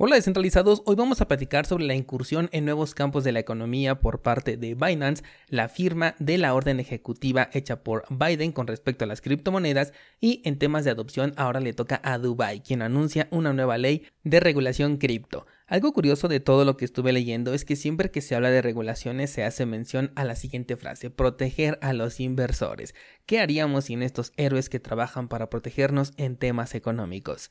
Hola descentralizados, hoy vamos a platicar sobre la incursión en nuevos campos de la economía por parte de Binance, la firma de la orden ejecutiva hecha por Biden con respecto a las criptomonedas y en temas de adopción ahora le toca a Dubai, quien anuncia una nueva ley de regulación cripto. Algo curioso de todo lo que estuve leyendo es que siempre que se habla de regulaciones se hace mención a la siguiente frase, proteger a los inversores. ¿Qué haríamos sin estos héroes que trabajan para protegernos en temas económicos?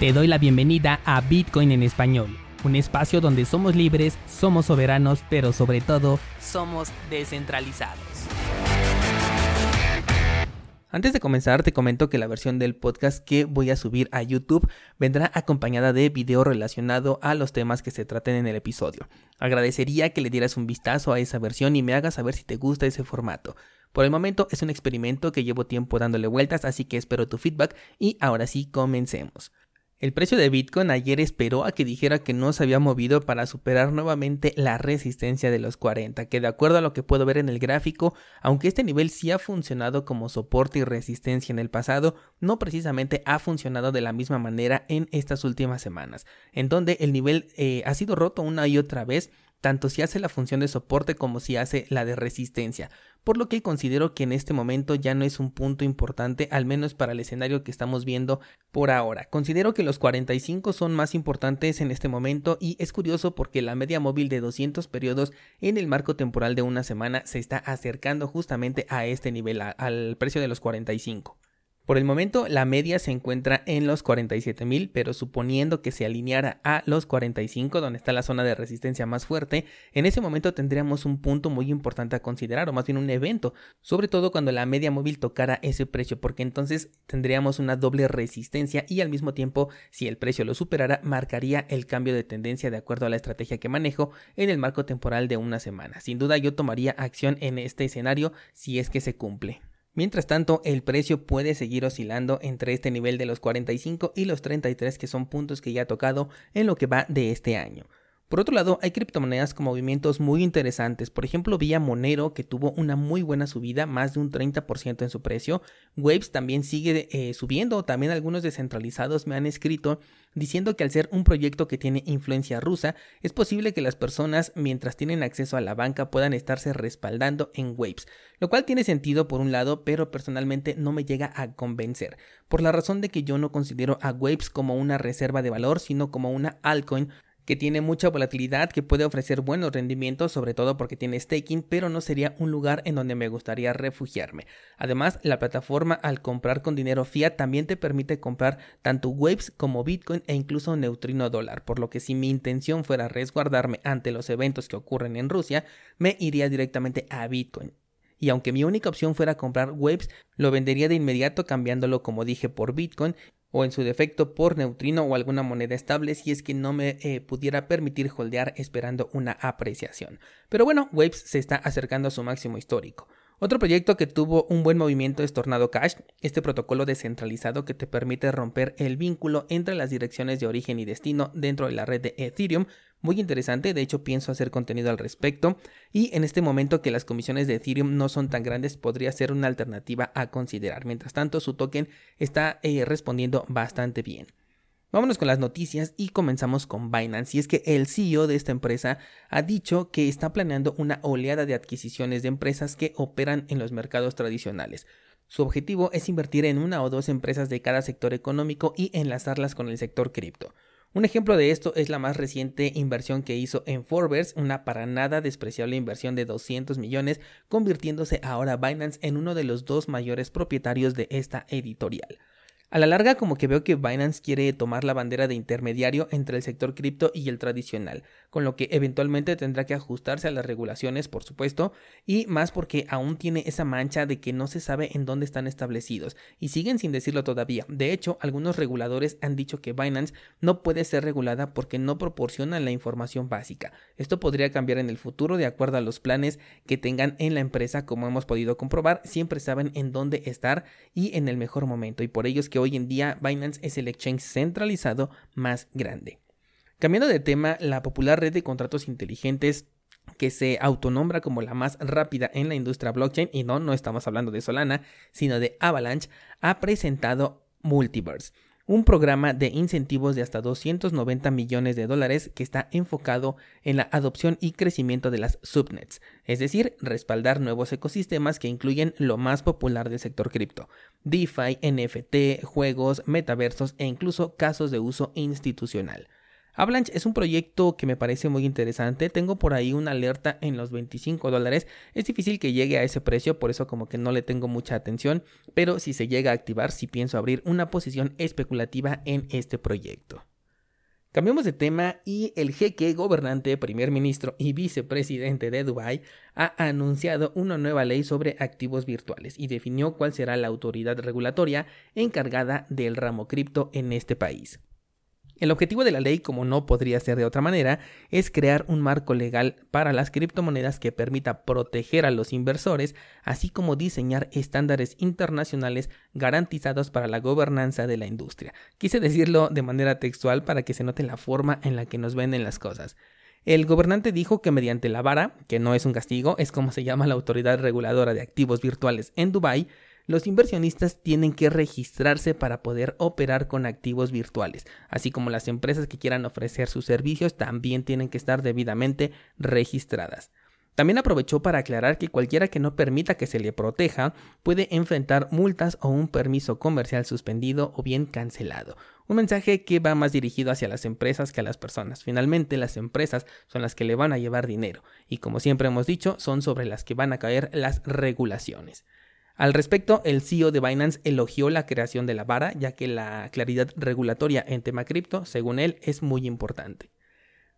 Te doy la bienvenida a Bitcoin en español, un espacio donde somos libres, somos soberanos, pero sobre todo somos descentralizados. Antes de comenzar, te comento que la versión del podcast que voy a subir a YouTube vendrá acompañada de video relacionado a los temas que se traten en el episodio. Agradecería que le dieras un vistazo a esa versión y me hagas saber si te gusta ese formato. Por el momento es un experimento que llevo tiempo dándole vueltas, así que espero tu feedback y ahora sí comencemos. El precio de Bitcoin ayer esperó a que dijera que no se había movido para superar nuevamente la resistencia de los 40, que de acuerdo a lo que puedo ver en el gráfico, aunque este nivel sí ha funcionado como soporte y resistencia en el pasado, no precisamente ha funcionado de la misma manera en estas últimas semanas, en donde el nivel eh, ha sido roto una y otra vez tanto si hace la función de soporte como si hace la de resistencia, por lo que considero que en este momento ya no es un punto importante, al menos para el escenario que estamos viendo por ahora. Considero que los 45 son más importantes en este momento y es curioso porque la media móvil de 200 periodos en el marco temporal de una semana se está acercando justamente a este nivel, al precio de los 45. Por el momento la media se encuentra en los 47.000, pero suponiendo que se alineara a los 45, donde está la zona de resistencia más fuerte, en ese momento tendríamos un punto muy importante a considerar, o más bien un evento, sobre todo cuando la media móvil tocara ese precio, porque entonces tendríamos una doble resistencia y al mismo tiempo, si el precio lo superara, marcaría el cambio de tendencia de acuerdo a la estrategia que manejo en el marco temporal de una semana. Sin duda yo tomaría acción en este escenario si es que se cumple. Mientras tanto, el precio puede seguir oscilando entre este nivel de los 45 y los 33 que son puntos que ya ha tocado en lo que va de este año. Por otro lado, hay criptomonedas con movimientos muy interesantes. Por ejemplo, Vía Monero, que tuvo una muy buena subida, más de un 30% en su precio. Waves también sigue eh, subiendo. También algunos descentralizados me han escrito diciendo que al ser un proyecto que tiene influencia rusa, es posible que las personas, mientras tienen acceso a la banca, puedan estarse respaldando en Waves. Lo cual tiene sentido por un lado, pero personalmente no me llega a convencer. Por la razón de que yo no considero a Waves como una reserva de valor, sino como una altcoin que tiene mucha volatilidad, que puede ofrecer buenos rendimientos, sobre todo porque tiene staking, pero no sería un lugar en donde me gustaría refugiarme. Además, la plataforma al comprar con dinero fiat también te permite comprar tanto Waves como Bitcoin e incluso Neutrino dólar, por lo que si mi intención fuera resguardarme ante los eventos que ocurren en Rusia, me iría directamente a Bitcoin y aunque mi única opción fuera comprar Waves, lo vendería de inmediato cambiándolo como dije por Bitcoin o en su defecto por neutrino o alguna moneda estable si es que no me eh, pudiera permitir holdear esperando una apreciación. Pero bueno, Waves se está acercando a su máximo histórico. Otro proyecto que tuvo un buen movimiento es Tornado Cash, este protocolo descentralizado que te permite romper el vínculo entre las direcciones de origen y destino dentro de la red de Ethereum. Muy interesante, de hecho pienso hacer contenido al respecto y en este momento que las comisiones de Ethereum no son tan grandes podría ser una alternativa a considerar. Mientras tanto su token está eh, respondiendo bastante bien. Vámonos con las noticias y comenzamos con Binance. Y es que el CEO de esta empresa ha dicho que está planeando una oleada de adquisiciones de empresas que operan en los mercados tradicionales. Su objetivo es invertir en una o dos empresas de cada sector económico y enlazarlas con el sector cripto. Un ejemplo de esto es la más reciente inversión que hizo en Forbes, una para nada despreciable inversión de 200 millones, convirtiéndose ahora Binance en uno de los dos mayores propietarios de esta editorial. A la larga como que veo que Binance quiere tomar la bandera de intermediario entre el sector cripto y el tradicional, con lo que eventualmente tendrá que ajustarse a las regulaciones, por supuesto, y más porque aún tiene esa mancha de que no se sabe en dónde están establecidos, y siguen sin decirlo todavía. De hecho, algunos reguladores han dicho que Binance no puede ser regulada porque no proporciona la información básica. Esto podría cambiar en el futuro de acuerdo a los planes que tengan en la empresa, como hemos podido comprobar, siempre saben en dónde estar y en el mejor momento, y por ello es que hoy en día Binance es el exchange centralizado más grande. Cambiando de tema, la popular red de contratos inteligentes que se autonombra como la más rápida en la industria blockchain, y no, no estamos hablando de Solana, sino de Avalanche, ha presentado Multiverse, un programa de incentivos de hasta 290 millones de dólares que está enfocado en la adopción y crecimiento de las subnets, es decir, respaldar nuevos ecosistemas que incluyen lo más popular del sector cripto, DeFi, NFT, juegos, metaversos e incluso casos de uso institucional. Avalanche es un proyecto que me parece muy interesante. Tengo por ahí una alerta en los 25 dólares. Es difícil que llegue a ese precio, por eso como que no le tengo mucha atención. Pero si se llega a activar, sí pienso abrir una posición especulativa en este proyecto. Cambiamos de tema y el jeque gobernante, primer ministro y vicepresidente de Dubái ha anunciado una nueva ley sobre activos virtuales y definió cuál será la autoridad regulatoria encargada del ramo cripto en este país. El objetivo de la ley, como no podría ser de otra manera, es crear un marco legal para las criptomonedas que permita proteger a los inversores, así como diseñar estándares internacionales garantizados para la gobernanza de la industria. Quise decirlo de manera textual para que se note la forma en la que nos venden las cosas. El gobernante dijo que mediante la vara, que no es un castigo, es como se llama la autoridad reguladora de activos virtuales en Dubái, los inversionistas tienen que registrarse para poder operar con activos virtuales, así como las empresas que quieran ofrecer sus servicios también tienen que estar debidamente registradas. También aprovechó para aclarar que cualquiera que no permita que se le proteja puede enfrentar multas o un permiso comercial suspendido o bien cancelado. Un mensaje que va más dirigido hacia las empresas que a las personas. Finalmente las empresas son las que le van a llevar dinero y como siempre hemos dicho son sobre las que van a caer las regulaciones. Al respecto, el CEO de Binance elogió la creación de la vara, ya que la claridad regulatoria en tema cripto, según él, es muy importante.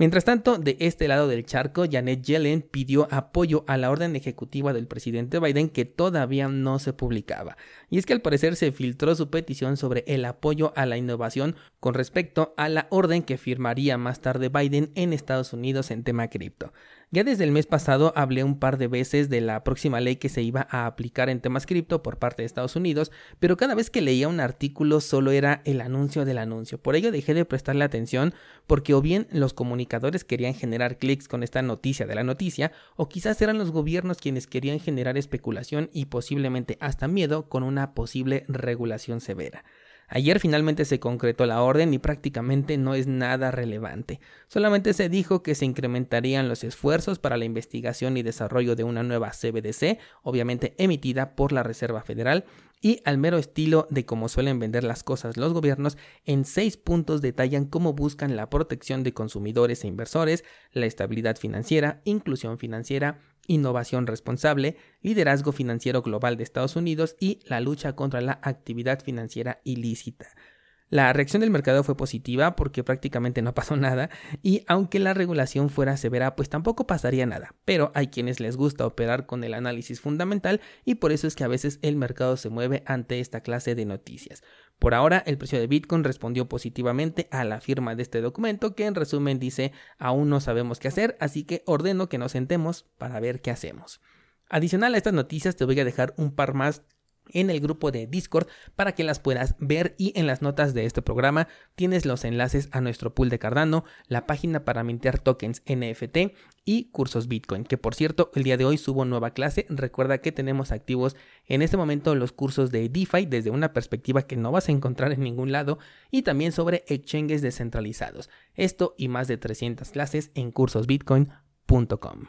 Mientras tanto, de este lado del charco, Janet Yellen pidió apoyo a la orden ejecutiva del presidente Biden que todavía no se publicaba. Y es que al parecer se filtró su petición sobre el apoyo a la innovación con respecto a la orden que firmaría más tarde Biden en Estados Unidos en tema cripto. Ya desde el mes pasado hablé un par de veces de la próxima ley que se iba a aplicar en temas cripto por parte de Estados Unidos, pero cada vez que leía un artículo solo era el anuncio del anuncio. Por ello dejé de prestarle atención porque o bien los comunicadores querían generar clics con esta noticia de la noticia, o quizás eran los gobiernos quienes querían generar especulación y posiblemente hasta miedo con una posible regulación severa. Ayer finalmente se concretó la orden y prácticamente no es nada relevante. Solamente se dijo que se incrementarían los esfuerzos para la investigación y desarrollo de una nueva CBDC, obviamente emitida por la Reserva Federal, y al mero estilo de cómo suelen vender las cosas los gobiernos, en seis puntos detallan cómo buscan la protección de consumidores e inversores, la estabilidad financiera, inclusión financiera, innovación responsable, liderazgo financiero global de Estados Unidos y la lucha contra la actividad financiera ilícita. La reacción del mercado fue positiva porque prácticamente no pasó nada y aunque la regulación fuera severa pues tampoco pasaría nada, pero hay quienes les gusta operar con el análisis fundamental y por eso es que a veces el mercado se mueve ante esta clase de noticias. Por ahora el precio de Bitcoin respondió positivamente a la firma de este documento que en resumen dice aún no sabemos qué hacer así que ordeno que nos sentemos para ver qué hacemos. Adicional a estas noticias te voy a dejar un par más en el grupo de Discord para que las puedas ver y en las notas de este programa tienes los enlaces a nuestro pool de Cardano, la página para mintear tokens NFT y cursos Bitcoin, que por cierto el día de hoy subo nueva clase, recuerda que tenemos activos en este momento los cursos de DeFi desde una perspectiva que no vas a encontrar en ningún lado y también sobre exchanges descentralizados, esto y más de 300 clases en cursosbitcoin.com.